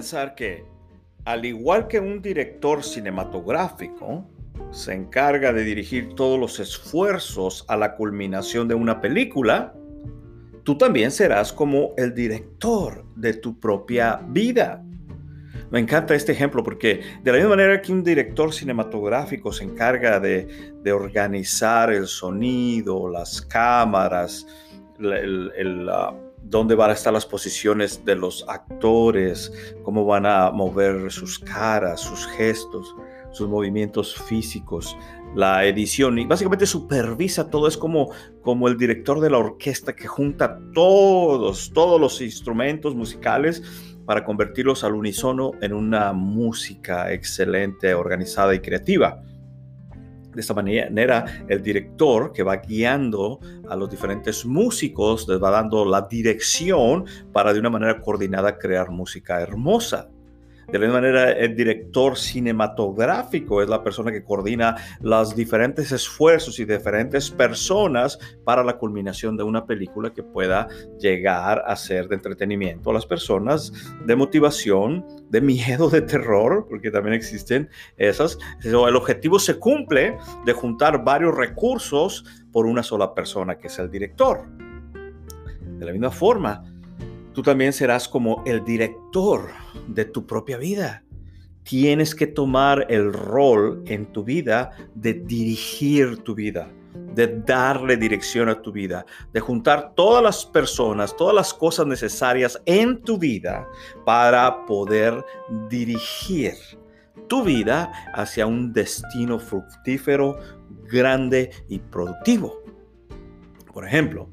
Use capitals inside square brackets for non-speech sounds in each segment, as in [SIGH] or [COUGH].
Pensar que, al igual que un director cinematográfico, se encarga de dirigir todos los esfuerzos a la culminación de una película, tú también serás como el director de tu propia vida. Me encanta este ejemplo porque de la misma manera que un director cinematográfico se encarga de, organizar el sonido, las cámaras, el, dónde van a estar las posiciones de los actores, cómo van a mover sus caras, sus gestos, sus movimientos físicos, la edición y básicamente supervisa todo, es como, como el director de la orquesta que junta todos, todos los instrumentos musicales para convertirlos al unísono en una música excelente, organizada y creativa. De esta manera, el director que va guiando a los diferentes músicos les va dando la dirección para de una manera coordinada crear música hermosa. De la misma manera, el director cinematográfico es la persona que coordina los diferentes esfuerzos y diferentes personas para la culminación de una película que pueda llegar a ser de entretenimiento a las personas, de motivación, de miedo, de terror, porque también existen esas. El objetivo se cumple de juntar varios recursos por una sola persona, que es el director. De la misma forma, tú también serás como el director de tu propia vida. Tienes que tomar el rol en tu vida de dirigir tu vida, de darle dirección a tu vida, de juntar todas las personas, todas las cosas necesarias en tu vida para poder dirigir tu vida hacia un destino fructífero, grande y productivo. Por ejemplo,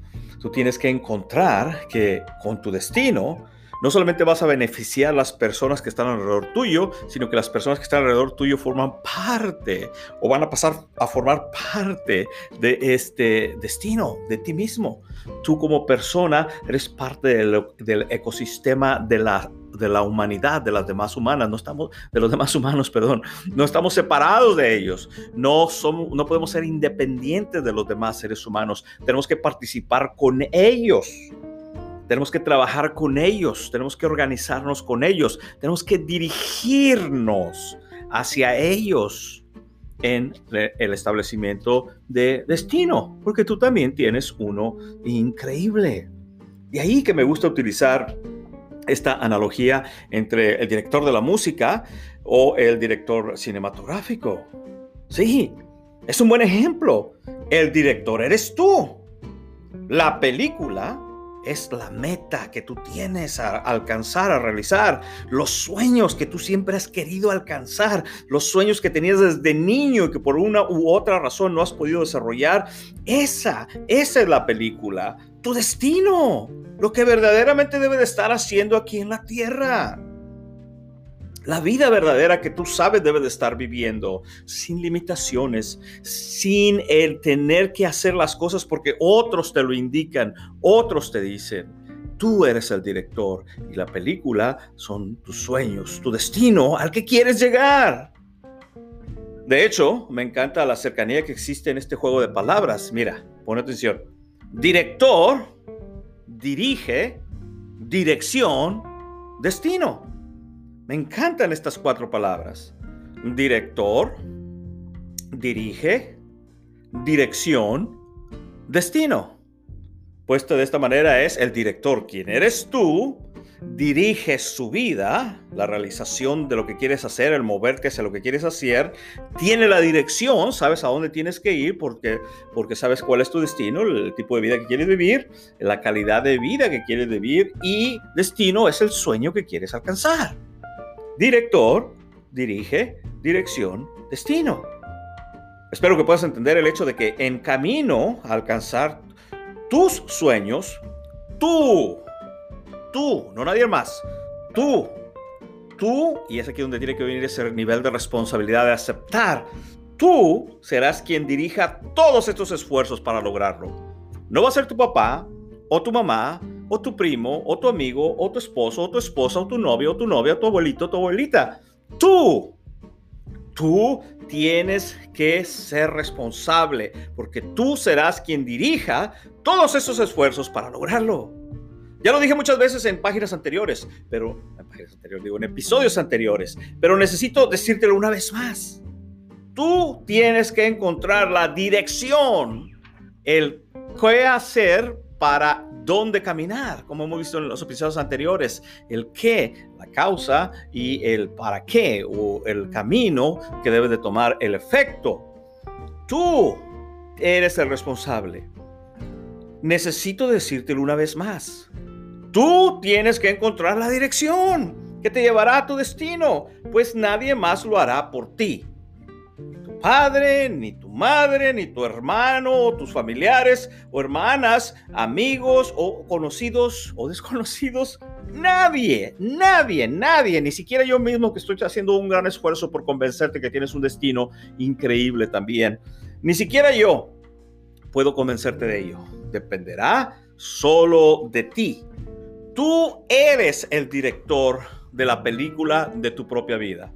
tú tienes que encontrar que con tu destino no solamente vas a beneficiar a las personas que están alrededor tuyo, sino que las personas que están alrededor tuyo forman parte o van a pasar a formar parte de este destino, de ti mismo. Tú como persona eres parte del, del ecosistema de la de la humanidad, de las demás humanas, no estamos, de los demás humanos, [LAUGHS] perdón, no estamos separados de ellos, no somos, no podemos ser independientes de los demás seres humanos, tenemos que participar con ellos. Tenemos que trabajar con ellos, tenemos que organizarnos con ellos, tenemos que dirigirnos hacia ellos en el establecimiento de destino, porque tú también tienes uno increíble. De ahí que me gusta utilizar esta analogía entre el director de la música o el director cinematográfico. Sí, es un buen ejemplo. El director eres tú. La película es la meta que tú tienes a alcanzar, a realizar, los sueños que tú siempre has querido alcanzar, los sueños que tenías desde niño y que por una u otra razón no has podido desarrollar. Esa, esa es la película, tu destino, lo que verdaderamente debe de estar haciendo aquí en la tierra. La vida verdadera que tú sabes debe de estar viviendo sin limitaciones, sin el tener que hacer las cosas porque otros te lo indican, otros te dicen. Tú eres el director y la película son tus sueños, tu destino al que quieres llegar. De hecho, me encanta la cercanía que existe en este juego de palabras. Mira, pon atención. Director, dirige, dirección, destino. Me encantan estas cuatro palabras. Director, dirige, dirección, destino. Puesto de esta manera es el director, quien eres tú, dirige su vida, la realización de lo que quieres hacer, el moverte hacia lo que quieres hacer, tiene la dirección, sabes a dónde tienes que ir porque, porque sabes cuál es tu destino, el tipo de vida que quieres vivir, la calidad de vida que quieres vivir y destino es el sueño que quieres alcanzar director, dirige, dirección, destino. Espero que puedas entender el hecho de que en camino a alcanzar tus sueños, tú, tú, no nadie más, tú, tú, y es aquí donde tiene que venir ese nivel de responsabilidad de aceptar, tú serás quien dirija todos estos esfuerzos para lograrlo. No va a ser tu papá o tu mamá o tu primo o tu amigo o tu esposo o tu esposa o tu novio o tu novia o tu abuelito o tu abuelita. Tú Tú tienes que ser responsable porque tú serás quien dirija todos esos esfuerzos para lograrlo. Ya lo dije muchas veces en páginas anteriores, pero en páginas anteriores digo en episodios anteriores, pero necesito decírtelo una vez más. Tú tienes que encontrar la dirección, el qué hacer para dónde caminar, como hemos visto en los episodios anteriores, el qué, la causa y el para qué o el camino que debe de tomar el efecto. Tú eres el responsable. Necesito decírtelo una vez más. Tú tienes que encontrar la dirección que te llevará a tu destino, pues nadie más lo hará por ti padre, ni tu madre, ni tu hermano, o tus familiares o hermanas, amigos o conocidos o desconocidos. Nadie, nadie, nadie, ni siquiera yo mismo que estoy haciendo un gran esfuerzo por convencerte que tienes un destino increíble también. Ni siquiera yo puedo convencerte de ello. Dependerá solo de ti. Tú eres el director de la película de tu propia vida.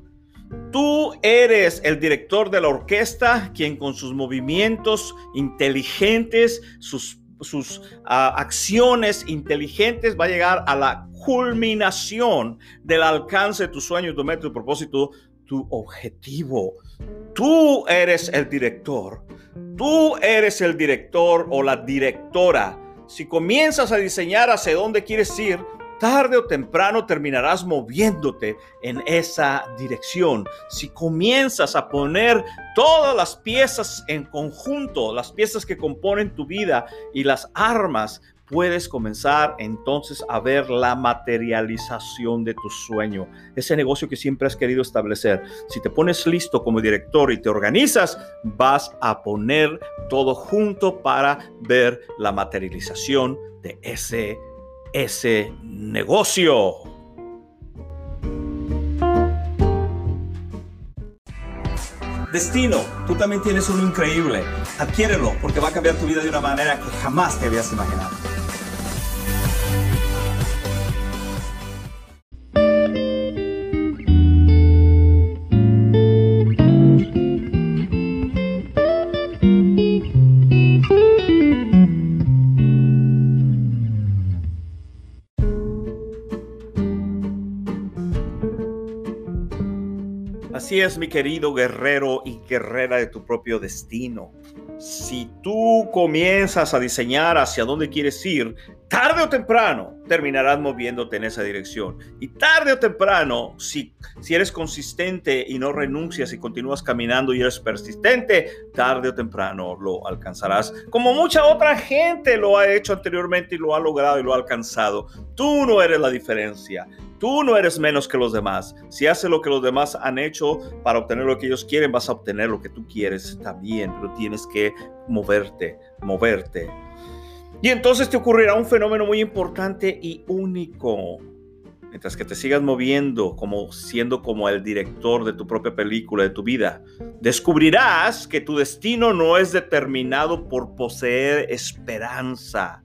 Tú eres el director de la orquesta, quien con sus movimientos inteligentes, sus, sus ah, acciones inteligentes va a llegar a la culminación del alcance de tu sueño, tu meta, tu propósito, tu objetivo. Tú eres el director. Tú eres el director o la directora. Si comienzas a diseñar hacia dónde quieres ir, tarde o temprano terminarás moviéndote en esa dirección. Si comienzas a poner todas las piezas en conjunto, las piezas que componen tu vida y las armas, puedes comenzar entonces a ver la materialización de tu sueño, ese negocio que siempre has querido establecer. Si te pones listo como director y te organizas, vas a poner todo junto para ver la materialización de ese ese negocio. Destino, tú también tienes uno increíble. Adquiérelo porque va a cambiar tu vida de una manera que jamás te habías imaginado. Es, mi querido guerrero y guerrera de tu propio destino. Si tú comienzas a diseñar hacia dónde quieres ir, tarde o temprano terminarás moviéndote en esa dirección. Y tarde o temprano, si, si eres consistente y no renuncias y continúas caminando y eres persistente, tarde o temprano lo alcanzarás. Como mucha otra gente lo ha hecho anteriormente y lo ha logrado y lo ha alcanzado. Tú no eres la diferencia. Tú no eres menos que los demás. Si haces lo que los demás han hecho para obtener lo que ellos quieren, vas a obtener lo que tú quieres también, pero tienes que moverte, moverte. Y entonces te ocurrirá un fenómeno muy importante y único. Mientras que te sigas moviendo como siendo como el director de tu propia película, de tu vida, descubrirás que tu destino no es determinado por poseer esperanza,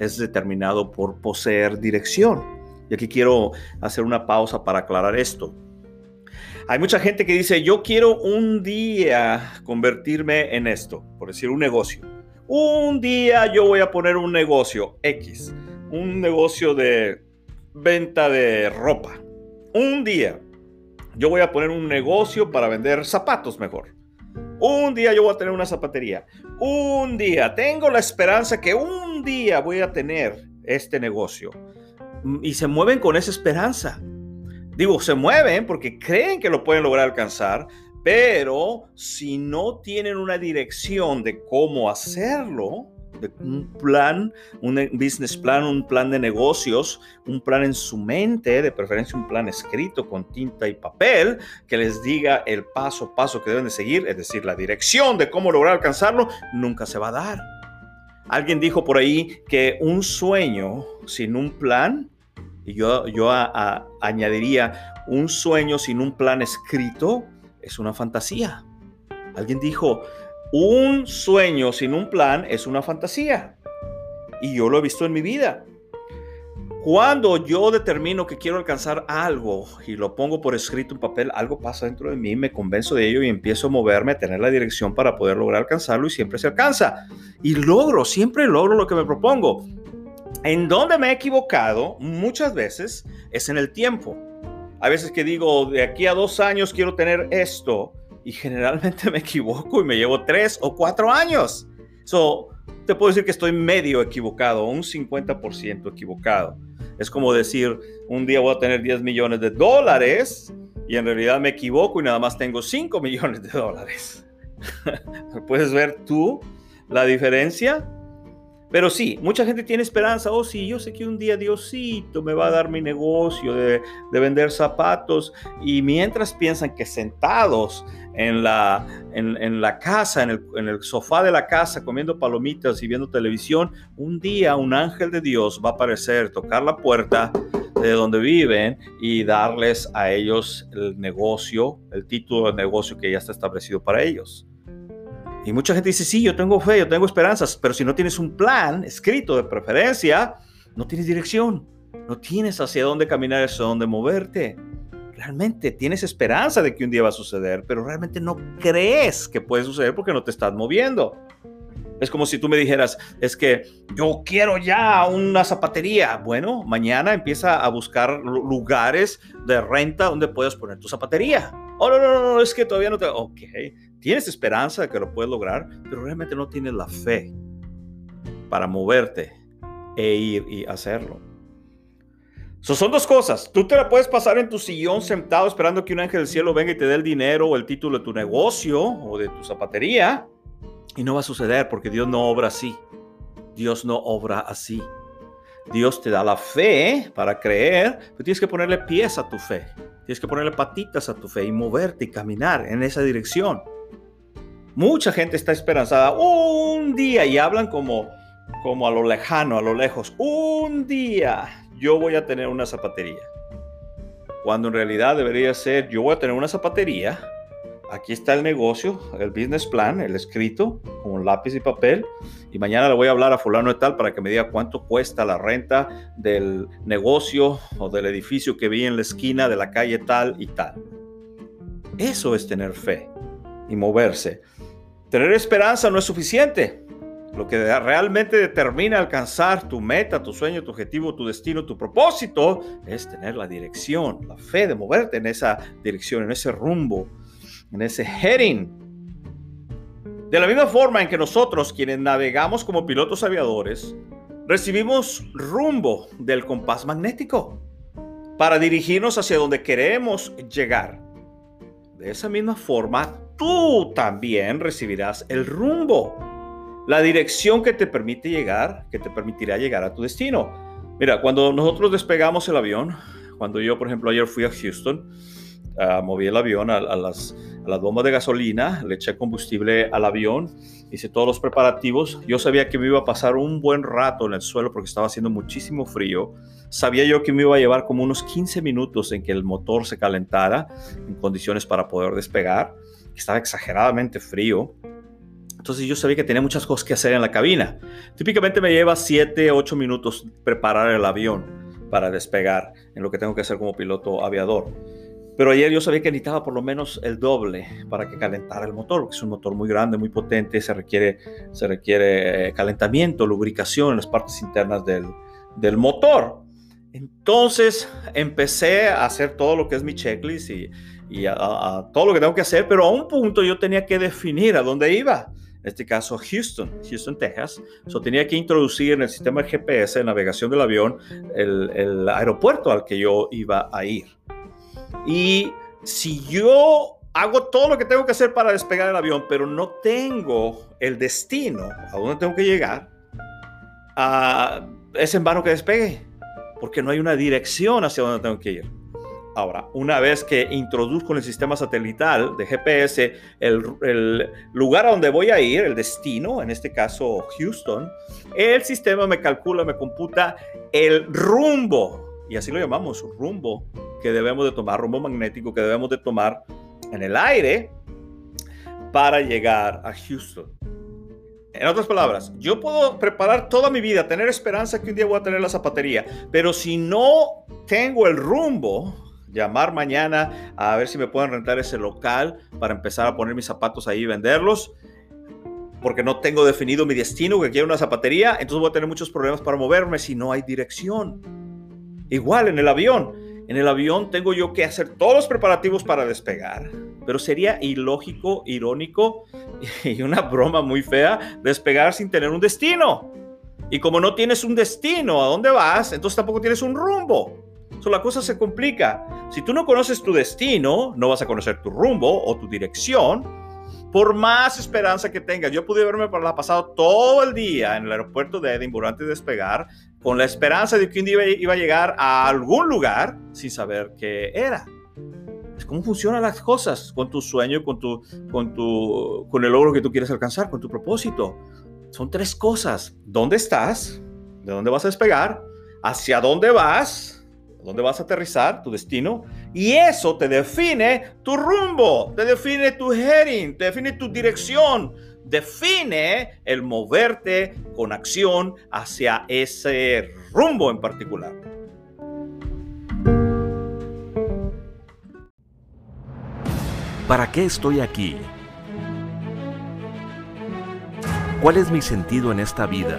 es determinado por poseer dirección. Y aquí quiero hacer una pausa para aclarar esto. Hay mucha gente que dice, yo quiero un día convertirme en esto, por decir un negocio. Un día yo voy a poner un negocio X, un negocio de venta de ropa. Un día yo voy a poner un negocio para vender zapatos mejor. Un día yo voy a tener una zapatería. Un día tengo la esperanza que un día voy a tener este negocio y se mueven con esa esperanza. Digo, se mueven porque creen que lo pueden lograr alcanzar, pero si no tienen una dirección de cómo hacerlo, un plan, un business plan, un plan de negocios, un plan en su mente, de preferencia un plan escrito con tinta y papel, que les diga el paso a paso que deben de seguir, es decir, la dirección de cómo lograr alcanzarlo, nunca se va a dar. Alguien dijo por ahí que un sueño sin un plan, y yo, yo añadiría, un sueño sin un plan escrito es una fantasía. Alguien dijo, un sueño sin un plan es una fantasía. Y yo lo he visto en mi vida. Cuando yo determino que quiero alcanzar algo y lo pongo por escrito en papel, algo pasa dentro de mí, me convenzo de ello y empiezo a moverme, a tener la dirección para poder lograr alcanzarlo y siempre se alcanza. Y logro, siempre logro lo que me propongo. En donde me he equivocado muchas veces es en el tiempo. A veces que digo, de aquí a dos años quiero tener esto y generalmente [LAUGHS] me equivoco y me llevo tres o cuatro años. So, te puedo decir que estoy medio equivocado, un 50% equivocado. Es como decir, un día voy a tener 10 millones de dólares y en realidad me equivoco y nada más tengo 5 [LAUGHS] millones de dólares. [LAUGHS] ¿Puedes ver tú la diferencia? Pero sí, mucha gente tiene esperanza. Oh, sí, yo sé que un día Diosito me va a dar mi negocio de, vender zapatos. Y mientras piensan que sentados en la, en, la casa, en el, en el, sofá de la casa, comiendo palomitas y viendo televisión, un día un ángel de Dios va a aparecer, tocar la puerta de donde viven y darles a ellos el negocio, el título de negocio que ya está establecido para ellos. Y mucha gente dice, sí, yo tengo fe, yo tengo esperanzas, pero si no tienes un plan escrito de preferencia, no tienes dirección, no tienes hacia dónde caminar, hacia dónde moverte. Realmente tienes esperanza de que un día va a suceder, pero realmente no crees que puede suceder porque no te estás moviendo. Es como si tú me dijeras, es que yo quiero ya una zapatería. Bueno, mañana empieza a buscar lugares de renta donde puedas poner tu zapatería. Oh, no, no, no, es que todavía no te... Ok, Tienes esperanza de que lo puedes lograr, pero realmente no tienes la fe para moverte e ir y hacerlo. Son dos cosas. Tú te la puedes pasar en tu sillón sentado esperando que un ángel del cielo venga y te dé el dinero o el título de tu negocio o de tu zapatería. Y no va a suceder porque Dios no obra así. Dios no obra así. Dios te da la fe para creer, pero tienes que ponerle pies a tu fe. Tienes que ponerle patitas a tu fe y moverte y caminar en esa dirección. Mucha gente está esperanzada un día y hablan como, como a lo lejano, a lo lejos. Un día yo voy a tener una zapatería. Cuando en realidad debería ser yo voy a tener una zapatería. Aquí está el negocio, el business plan, el escrito con lápiz y papel. Y mañana le voy a hablar a fulano de tal para que me diga cuánto cuesta la renta del negocio o del edificio que vi en la esquina de la calle tal y tal. Eso es tener fe y moverse. Tener esperanza no es suficiente. Lo que realmente determina alcanzar tu meta, tu sueño, tu objetivo, tu destino, tu propósito, es tener la dirección, la fe de moverte en esa dirección, en ese rumbo, en ese heading. De la misma forma en que nosotros, quienes navegamos como pilotos aviadores, recibimos rumbo del compás magnético para dirigirnos hacia donde queremos llegar. De esa misma forma, tú también recibirás el rumbo, la dirección que te permite llegar, que te permitirá llegar a tu destino. Mira, cuando nosotros despegamos el avión, cuando yo, por ejemplo, ayer fui a Houston, uh, moví el avión a, las, bombas de gasolina, le eché combustible al avión, hice todos los preparativos. Yo sabía que me iba a pasar un buen rato en el suelo porque estaba haciendo muchísimo frío. Sabía yo que me iba a llevar como unos 15 minutos en que el motor se calentara en condiciones para poder despegar estaba exageradamente frío. Entonces yo sabía que tenía muchas cosas que hacer en la cabina. Típicamente me lleva 7, 8 minutos preparar el avión para despegar en lo que tengo que hacer como piloto aviador. Pero ayer yo sabía que necesitaba por lo menos el doble para que calentara el motor, porque es un motor muy grande, muy potente, se requiere, se requiere eh, calentamiento, lubricación en las partes internas del, del motor. Entonces empecé a hacer todo lo que es mi checklist y, y a, todo lo que tengo que hacer, pero a un punto yo tenía que definir a dónde iba. En este caso, Houston, Houston, Texas. So, tenía que introducir en el sistema de GPS de navegación del avión el, el aeropuerto al que yo iba a ir. Y si yo hago todo lo que tengo que hacer para despegar el avión, pero no tengo el destino a dónde tengo que llegar, ah, es en vano que despegue, porque no hay una dirección hacia donde tengo que ir. Ahora, una vez que introduzco en el sistema satelital de GPS el, el, lugar a donde voy a ir, el destino, en este caso Houston, el sistema me calcula, me computa el rumbo, y así lo llamamos, rumbo que debemos de tomar, rumbo magnético que debemos de tomar en el aire para llegar a Houston. En otras palabras, yo puedo preparar toda mi vida, tener esperanza que un día voy a tener la zapatería, pero si no tengo el rumbo, llamar mañana a ver si me pueden rentar ese local para empezar a poner mis zapatos ahí y venderlos, porque no tengo definido mi destino, que quiero una zapatería, entonces voy a tener muchos problemas para moverme si no hay dirección. Igual en el avión, en el avión tengo yo que hacer todos los preparativos para despegar, pero sería ilógico, irónico [LAUGHS] y una broma muy fea despegar sin tener un destino. Y como no tienes un destino a dónde vas, entonces tampoco tienes un rumbo. So, la cosa se complica. Si tú no conoces tu destino, no vas a conocer tu rumbo o tu dirección. Por más esperanza que tengas, yo pude haberme pasado todo el día en el aeropuerto de Edinburgh antes de despegar, con la esperanza de que un día iba a llegar a algún lugar sin saber qué era cómo funcionan las cosas con tu sueño, con, tu, con, tu, con el logro que tú quieres alcanzar, con tu propósito. Son tres cosas. ¿Dónde estás? ¿De dónde vas a despegar? ¿Hacia dónde vas? ¿Dónde vas a aterrizar? Tu destino. Y eso te define tu rumbo, te define tu heading, te define tu dirección, define el moverte con acción hacia ese rumbo en particular. ¿Para qué estoy aquí? ¿Cuál es mi sentido en esta vida?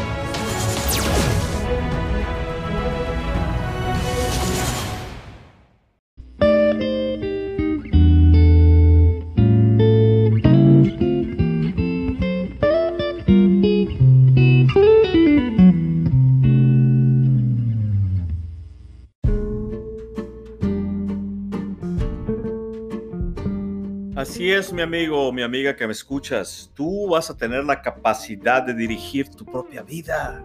Así es, mi amigo, mi amiga que me escuchas. Tú vas a tener la capacidad de dirigir tu propia vida.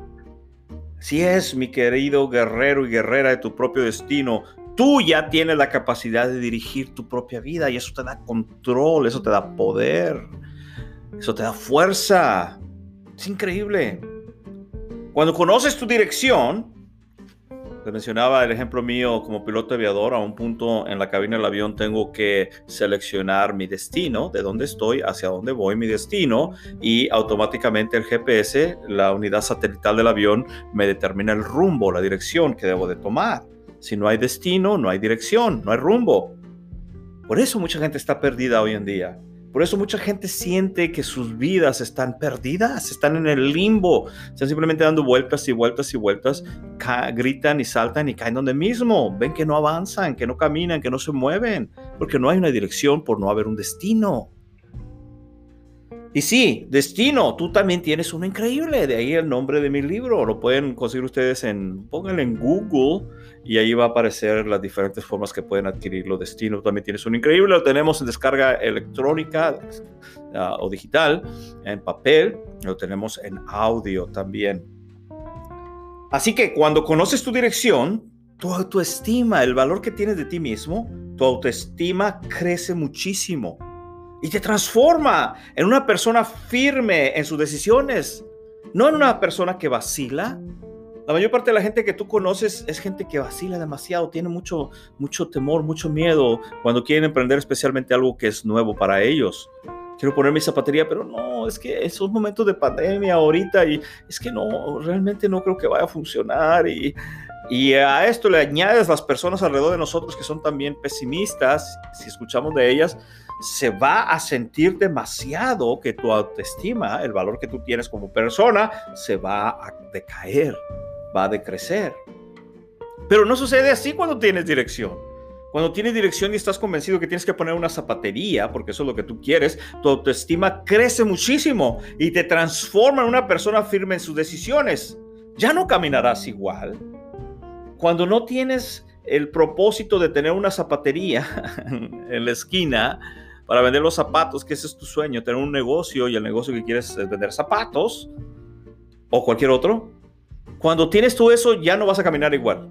Así es, mi querido guerrero y guerrera de tu propio destino. Tú ya tienes la capacidad de dirigir tu propia vida y eso te da control, eso te da poder, eso te da fuerza. Es increíble. Cuando conoces tu dirección, te mencionaba el ejemplo mío como piloto aviador. A un punto en la cabina del avión tengo que seleccionar mi destino, de dónde estoy, hacia dónde voy, mi destino, y automáticamente el GPS, la unidad satelital del avión, me determina el rumbo, la dirección que debo de tomar. Si no hay destino, no hay dirección, no hay rumbo. Por eso mucha gente está perdida hoy en día. Por eso mucha gente siente que sus vidas están perdidas, están en el limbo, están simplemente dando vueltas y vueltas y vueltas, gritan y saltan y caen donde mismo. Ven que no avanzan, que no caminan, que no se mueven, porque no hay una dirección por no haber un destino. Y sí, destino, tú también tienes uno increíble, de ahí el nombre de mi libro, lo pueden conseguir ustedes en, pónganlo en Google y ahí va a aparecer las diferentes formas que pueden adquirirlo. Destino también tienes uno increíble, lo tenemos en descarga electrónica uh, o digital, en papel, lo tenemos en audio también. Así que cuando conoces tu dirección, tu autoestima, el valor que tienes de ti mismo, tu autoestima crece muchísimo y te transforma en una persona firme en sus decisiones, no en una persona que vacila. La mayor parte de la gente que tú conoces es gente que vacila demasiado, tiene mucho, mucho temor, mucho miedo cuando quieren emprender especialmente algo que es nuevo para ellos. Quiero poner mi zapatería, pero no, es que esos momentos de pandemia ahorita y es que no, realmente no creo que vaya a funcionar y, y a esto le añades las personas alrededor de nosotros que son también pesimistas, si escuchamos de ellas, se va a sentir demasiado que tu autoestima, el valor que tú tienes como persona, se va a decaer, va a decrecer. Pero no sucede así cuando tienes dirección. Cuando tienes dirección y estás convencido que tienes que poner una zapatería, porque eso es lo que tú quieres, tu autoestima crece muchísimo y te transforma en una persona firme en sus decisiones. Ya no caminarás igual. Cuando no tienes el propósito de tener una zapatería [LAUGHS] en la esquina para vender los zapatos, que ese es tu sueño, tener un negocio y el negocio que quieres es vender zapatos o cualquier otro, cuando tienes todo eso ya no vas a caminar igual.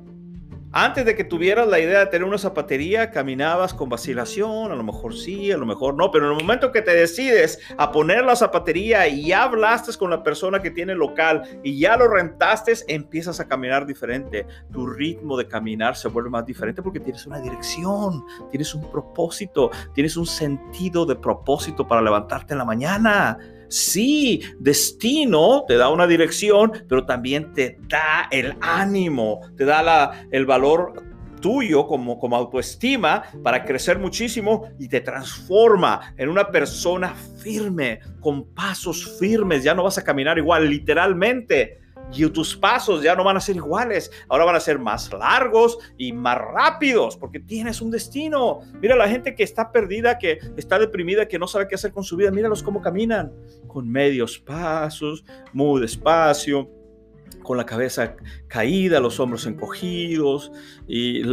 Antes de que tuvieras la idea de tener una zapatería, caminabas con vacilación, a lo mejor sí, a lo mejor no, pero en el momento que te decides a poner la zapatería y ya hablaste con la persona que tiene local y ya lo rentaste, empiezas a caminar diferente. Tu ritmo de caminar se vuelve más diferente porque tienes una dirección, tienes un propósito, tienes un sentido de propósito para levantarte en la mañana. Sí, destino te da una dirección, pero también te da el ánimo, te da el valor tuyo como, como autoestima para crecer muchísimo y te transforma en una persona firme, con pasos firmes. Ya no vas a caminar igual, literalmente y tus pasos ya no van a ser iguales, ahora van a ser más largos y más rápidos porque tienes un destino. Mira la gente que está perdida, que está deprimida, que no sabe qué hacer con su vida, míralos cómo caminan, con medios pasos, muy despacio con la cabeza caída, los hombros encogidos y,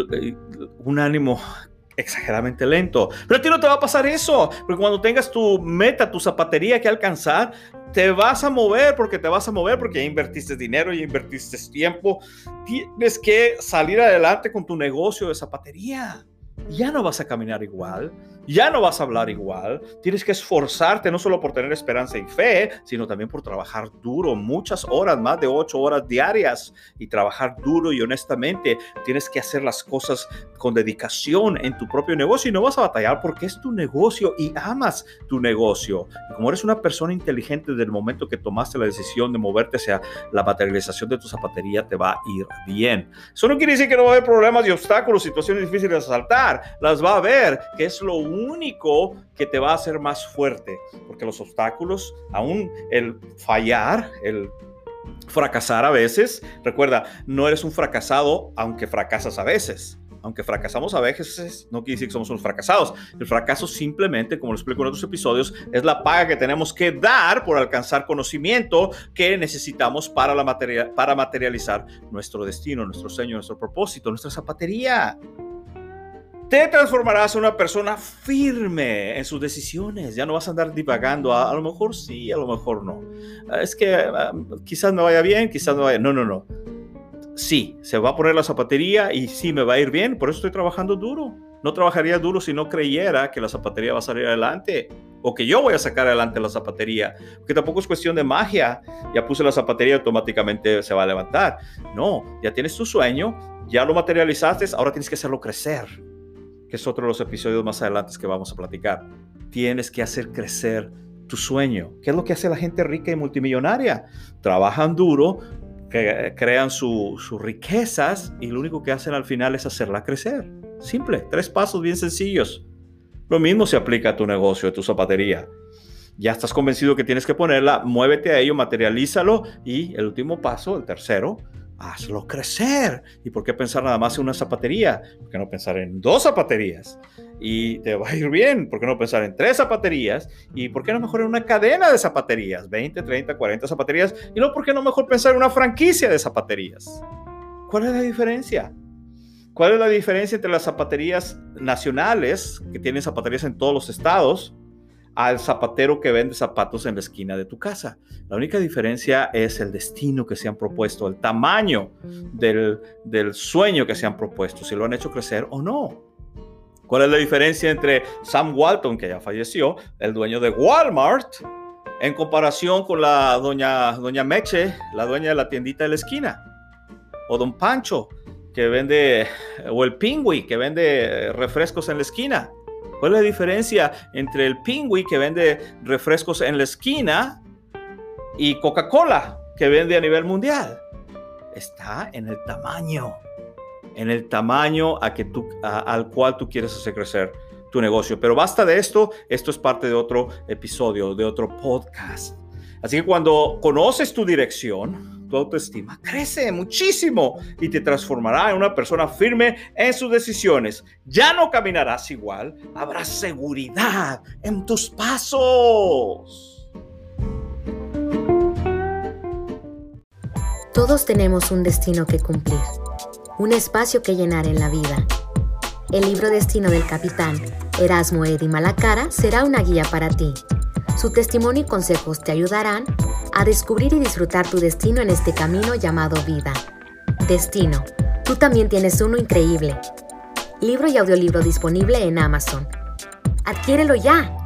un ánimo exageradamente lento. Pero a ti no te va a pasar eso, porque cuando tengas tu meta, tu zapatería que alcanzar, te vas a mover porque te vas a mover porque ya invertiste dinero, ya invertiste tiempo. Tienes que salir adelante con tu negocio de zapatería. Ya no vas a caminar igual, ya no vas a hablar igual. Tienes que esforzarte no solo por tener esperanza y fe, sino también por trabajar duro, muchas horas, más de ocho horas diarias, y trabajar duro y honestamente. Tienes que hacer las cosas con dedicación en tu propio negocio y no vas a batallar porque es tu negocio y amas tu negocio. Como eres una persona inteligente desde el momento que tomaste la decisión de moverte hacia la materialización de tu zapatería, te va a ir bien. Eso no quiere decir que no va a haber problemas y obstáculos, situaciones difíciles de saltar. Las va a haber, que es lo único que te va a hacer más fuerte, porque los obstáculos, aún el fallar, el fracasar a veces, recuerda, no eres un fracasado aunque fracasas a veces. Aunque fracasamos a veces, no quiere decir que somos unos fracasados. El fracaso simplemente, como lo explico en otros episodios, es la paga que tenemos que dar por alcanzar conocimiento que necesitamos para, la materia, para materializar nuestro destino, nuestro sueño, nuestro propósito, nuestra zapatería te transformarás en una persona firme en sus decisiones. Ya no vas a andar divagando. A, lo mejor sí, a lo mejor no. Ah, es que ah, quizás me vaya bien, quizás no vaya. No, no, no. Sí, se va a poner la zapatería y sí me va a ir bien. Por eso estoy trabajando duro. No trabajaría duro si no creyera que la zapatería va a salir adelante o que yo voy a sacar adelante la zapatería. Porque tampoco es cuestión de magia. Ya puse la zapatería, automáticamente se va a levantar. No, ya tienes tu sueño, ya lo materializaste, ahora tienes que hacerlo crecer que es otro de los episodios más adelante que vamos a platicar. Tienes que hacer crecer tu sueño. ¿Qué es lo que hace la gente rica y multimillonaria? Trabajan duro, crean sus riquezas y lo único que hacen al final es hacerla crecer. Simple, tres pasos bien sencillos. Lo mismo se aplica a tu negocio, a tu zapatería. Ya estás convencido que tienes que ponerla, muévete a ello, materialízalo y el último paso, el tercero, hazlo crecer. ¿Y por qué pensar nada más en una zapatería? ¿Por qué no pensar en dos zapaterías? Y te va a ir bien. ¿Por qué no pensar en tres zapaterías? ¿Y por qué no mejor en una cadena de zapaterías? 20, 30, 40 zapaterías. Y no, ¿por qué no mejor pensar en una franquicia de zapaterías? ¿Cuál es la diferencia? ¿Cuál es la diferencia entre las zapaterías nacionales, que tienen zapaterías en todos los estados, al zapatero que vende zapatos en la esquina de tu casa. La única diferencia es el destino que se han propuesto, el tamaño del, sueño que se han propuesto, si lo han hecho crecer o no. ¿Cuál es la diferencia entre Sam Walton, que ya falleció, el dueño de Walmart, en comparación con la doña, doña Meche, la dueña de la tiendita de la esquina? O don Pancho, que vende, o el Pingüi, que vende refrescos en la esquina. ¿Cuál es la diferencia entre el Pingüi que vende refrescos en la esquina y Coca-Cola que vende a nivel mundial? Está en el tamaño, en el tamaño a que tú, al cual tú quieres hacer crecer tu negocio. Pero basta de esto, esto es parte de otro episodio, de otro podcast. Así que cuando conoces tu dirección, tu autoestima crece muchísimo y te transformará en una persona firme en sus decisiones. Ya no caminarás igual, habrá seguridad en tus pasos. Todos tenemos un destino que cumplir, un espacio que llenar en la vida. El libro Destino del Capitán Erasmo Eddy Malacara será una guía para ti. Su testimonio y consejos te ayudarán a descubrir y disfrutar tu destino en este camino llamado vida. Destino. Tú también tienes uno increíble. Libro y audiolibro disponible en Amazon. Adquiérelo ya.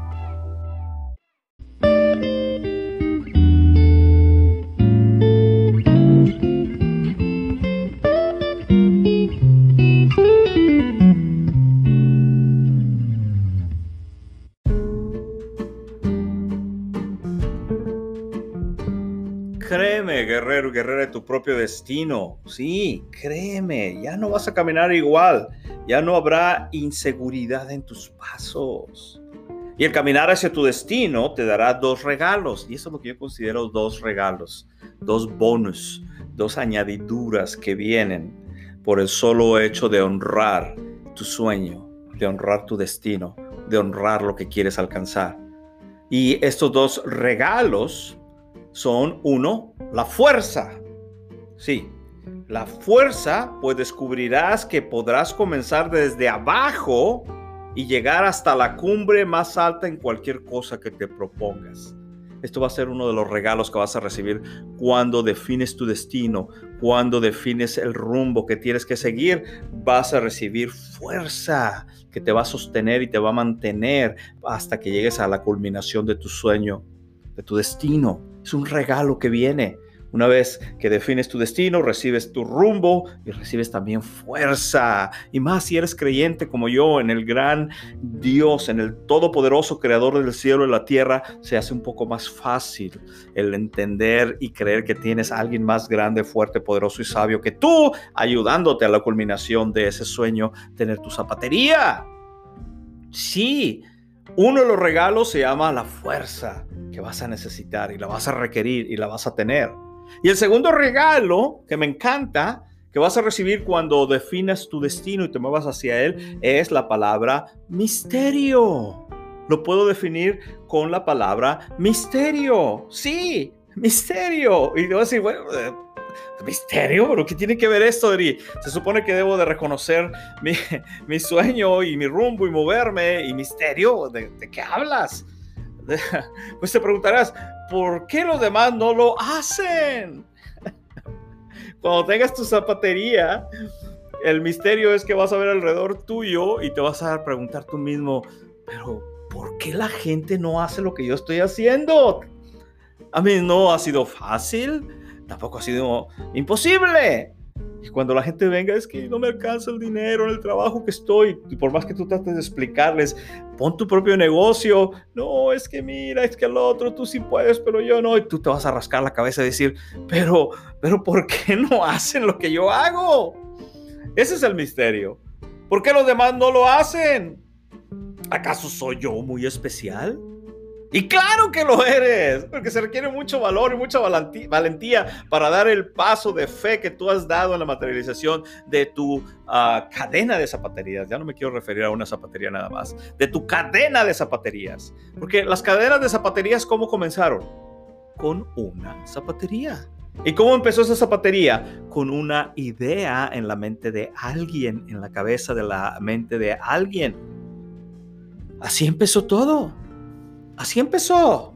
Propio destino. Sí, créeme, ya no vas a caminar igual. Ya no habrá inseguridad en tus pasos. Y el caminar hacia tu destino te dará dos regalos. Y eso es lo que yo considero dos regalos, dos bonus, dos añadiduras que vienen por el solo hecho de honrar tu sueño, de honrar tu destino, de honrar lo que quieres alcanzar. Y estos dos regalos son, uno, la fuerza. Sí, la fuerza, pues descubrirás que podrás comenzar desde abajo y llegar hasta la cumbre más alta en cualquier cosa que te propongas. Esto va a ser uno de los regalos que vas a recibir cuando defines tu destino, cuando defines el rumbo que tienes que seguir. Vas a recibir fuerza que te va a sostener y te va a mantener hasta que llegues a la culminación de tu sueño, de tu destino. Es un regalo que viene. Una vez que defines tu destino, recibes tu rumbo y recibes también fuerza. Y más si eres creyente como yo en el gran Dios, en el todopoderoso creador del cielo y la tierra, se hace un poco más fácil el entender y creer que tienes a alguien más grande, fuerte, poderoso y sabio que tú, ayudándote a la culminación de ese sueño, tener tu zapatería. Sí, uno de los regalos se llama la fuerza que vas a necesitar y la vas a requerir y la vas a tener. Y el segundo regalo que me encanta, que vas a recibir cuando definas tu destino y te muevas hacia él, es la palabra misterio. Lo puedo definir con la palabra misterio. Sí, misterio. Y yo decir, bueno, eh, misterio, pero ¿qué tiene que ver esto, Eri? Se supone que debo de reconocer mi, [LAUGHS] sueño y mi rumbo y moverme y misterio. ¿De, de qué hablas? [LAUGHS] pues te preguntarás, ¿por qué los demás no lo hacen? [LAUGHS] Cuando tengas tu zapatería, el misterio es que vas a ver alrededor tuyo y te vas a preguntar tú mismo, pero ¿por qué la gente no hace lo que yo estoy haciendo? A mí no ha sido fácil, tampoco ha sido imposible. Y cuando la gente venga, es que no me alcanza el dinero en el trabajo que estoy. Y por más que tú trates de explicarles, pon tu propio negocio. No, es que mira, es que el otro tú sí puedes, pero yo no. Y tú te vas a rascar la cabeza y decir, pero, pero ¿por qué [LAUGHS] no hacen lo que yo hago? Ese es el misterio. ¿Por qué los demás no lo hacen? ¿Acaso soy yo muy especial? Y claro que lo eres, porque se requiere mucho valor y mucha valentía para dar el paso de fe que tú has dado en la materialización de tu uh, cadena de zapaterías. Ya no me quiero referir a una zapatería nada más, de tu cadena de zapaterías. Porque las cadenas de zapaterías, ¿cómo comenzaron? Con una zapatería. ¿Y cómo empezó esa zapatería? Con una idea en la mente de alguien, en la cabeza de la mente de alguien. Así empezó todo. Así empezó.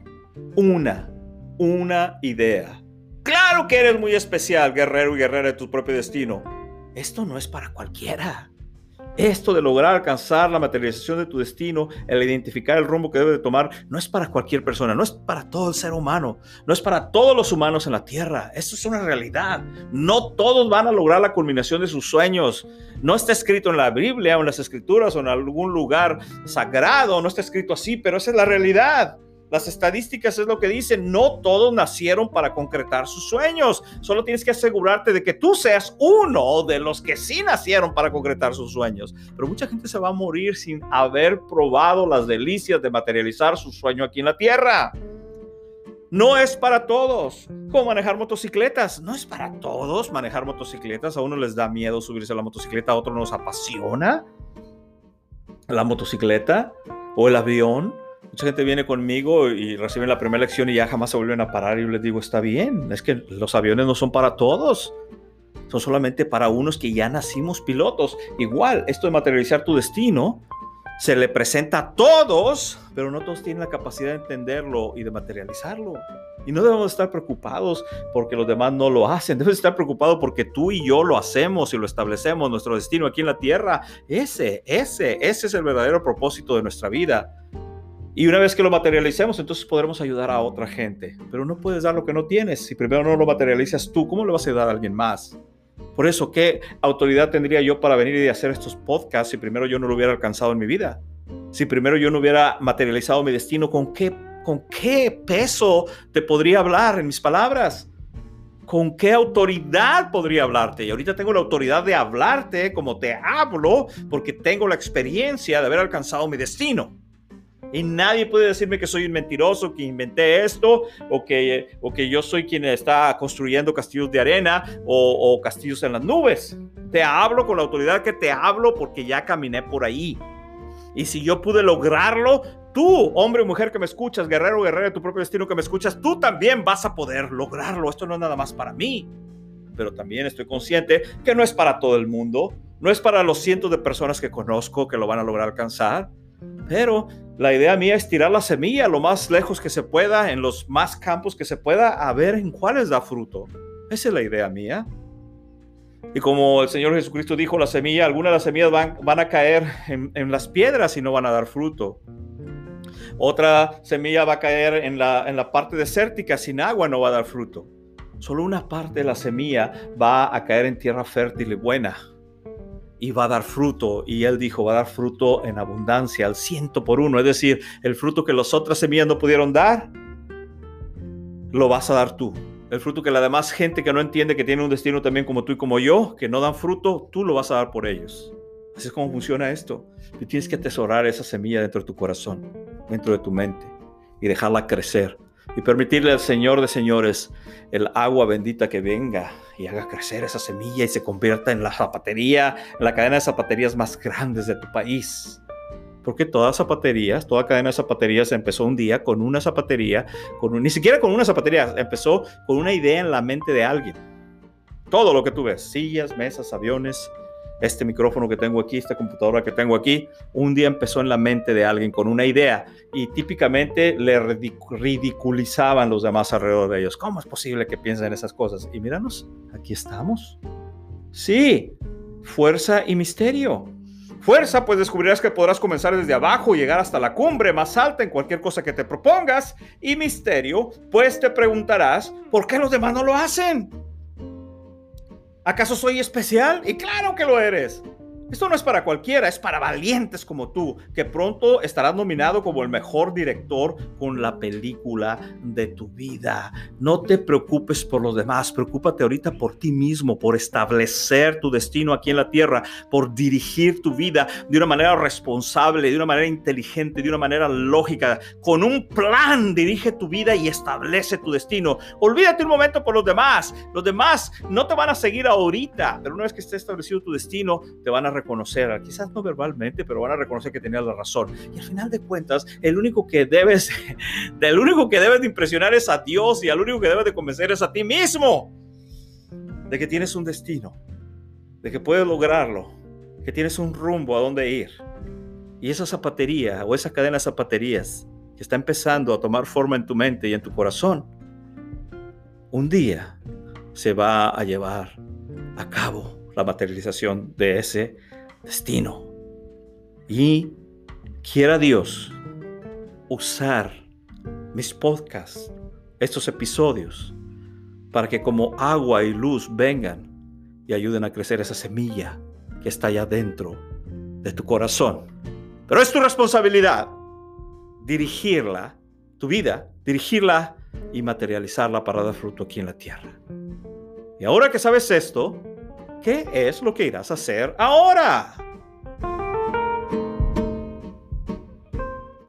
Una, una idea. Claro que eres muy especial, guerrero y guerrera de tu propio destino. Esto no es para cualquiera. Esto de lograr alcanzar la materialización de tu destino, el identificar el rumbo que debes de tomar, no es para cualquier persona, no es para todo el ser humano, no es para todos los humanos en la tierra. Esto es una realidad. No todos van a lograr la culminación de sus sueños. No está escrito en la Biblia o en las escrituras o en algún lugar sagrado, no está escrito así, pero esa es la realidad. Las estadísticas es lo que dicen, no todos nacieron para concretar sus sueños. Solo tienes que asegurarte de que tú seas uno de los que sí nacieron para concretar sus sueños. Pero mucha gente se va a morir sin haber probado las delicias de materializar su sueño aquí en la tierra. No es para todos. Como manejar motocicletas. No es para todos manejar motocicletas. A uno les da miedo subirse a la motocicleta, a otro nos apasiona la motocicleta o el avión. Mucha gente viene conmigo y reciben la primera lección y ya jamás se vuelven a parar y yo les digo, está bien, es que los aviones no son para todos, son solamente para unos que ya nacimos pilotos. Igual, esto de materializar tu destino se le presenta a todos, pero no todos tienen la capacidad de entenderlo y de materializarlo. Y no debemos estar preocupados porque los demás no lo hacen. [LAUGHS] Debes estar preocupado porque tú y yo lo hacemos y lo establecemos, nuestro destino aquí en la tierra. Ese, ese, ese es el verdadero propósito de nuestra vida. Y una vez que lo materialicemos, entonces podremos ayudar a otra gente. Pero no puedes dar lo que no tienes. Si primero no lo materializas tú, ¿cómo le vas a ayudar a alguien más? Por eso, ¿qué autoridad tendría yo para venir y hacer estos podcasts si primero yo no lo hubiera alcanzado en mi vida? Si primero yo no hubiera materializado mi destino, ¿con qué, con qué peso te podría hablar en mis palabras? ¿Con qué autoridad podría hablarte? Y ahorita tengo la autoridad de hablarte como te hablo porque tengo la experiencia de haber alcanzado mi destino. Y nadie puede decirme que soy un mentiroso, que inventé esto, o que, o que yo soy quien está construyendo castillos de arena o, o castillos en las nubes. Te hablo con la autoridad que te hablo porque ya caminé por ahí. Y si yo pude lograrlo, tú, hombre o mujer que me escuchas, guerrero o guerrera de tu propio destino que me escuchas, tú también vas a poder lograrlo. Esto no es nada más para mí, pero también estoy consciente que no es para todo el mundo, no es para los cientos de personas que conozco que lo van a lograr alcanzar. Pero la idea mía es tirar la semilla lo más lejos que se pueda, en los más campos que se pueda, a ver en cuáles da fruto. Esa es la idea mía. Y como el Señor Jesucristo dijo, la semilla, algunas de las semillas van, a caer en, las piedras y no van a dar fruto. Otra semilla va a caer en la parte desértica, sin agua no va a dar fruto. Solo una parte de la semilla va a caer en tierra fértil y buena y va a dar fruto. Y él dijo, va a dar fruto en abundancia, al ciento por uno. Es decir, el fruto que las otras semillas no pudieron dar, lo vas a dar tú. El fruto que la demás gente que no entiende que tiene un destino también como tú y como yo, que no dan fruto, tú lo vas a dar por ellos. Así es como funciona esto. Tú tienes que atesorar esa semilla dentro de tu corazón, dentro de tu mente, y dejarla crecer. Y permitirle al Señor de señores el agua bendita que venga y haga crecer esa semilla y se convierta en la zapatería, en la cadena de zapaterías más grandes de tu país. Porque todas zapaterías, toda cadena de zapaterías empezó un día con una zapatería, con ni siquiera con una zapatería, empezó con una idea en la mente de alguien. Todo lo que tú ves, sillas, mesas, aviones, este micrófono que tengo aquí, esta computadora que tengo aquí, un día empezó en la mente de alguien con una idea y típicamente le ridiculizaban los demás alrededor de ellos. ¿Cómo es posible que piensen en esas cosas? Y míranos, aquí estamos. Sí, fuerza y misterio. Fuerza, pues descubrirás que podrás comenzar desde abajo y llegar hasta la cumbre más alta en cualquier cosa que te propongas. Y misterio, pues te preguntarás, ¿por qué los demás no lo hacen? ¿Acaso soy especial? Y claro que lo eres. Esto no es para cualquiera, es para valientes como tú, que pronto estarás nominado como el mejor director con la película de tu vida. No te preocupes por los demás, preocúpate ahorita por ti mismo, por establecer tu destino aquí en la tierra, por dirigir tu vida de una manera responsable, de una manera inteligente, de una manera lógica. Con un plan dirige tu vida y establece tu destino. Olvídate un momento por los demás. Los demás no te van a seguir ahorita, pero una vez que esté establecido tu destino, te van a reconocer, quizás no verbalmente, pero van a reconocer que tenías la razón. Y al final de cuentas, el único que debes, del único que debes de impresionar es a Dios y al único que debes de convencer es a ti mismo de que tienes un destino, de que puedes lograrlo, que tienes un rumbo a dónde ir. Y esa zapatería o esa cadena de zapaterías que está empezando a tomar forma en tu mente y en tu corazón, un día se va a llevar a cabo la materialización de ese destino. Y quiera Dios usar mis podcasts, estos episodios, para que como agua y luz vengan y ayuden a crecer esa semilla que está allá dentro de tu corazón. Pero es tu responsabilidad dirigirla, tu vida, dirigirla y materializarla para dar fruto aquí en la tierra. Y ahora que sabes esto, ¿Qué es lo que irás a hacer ahora?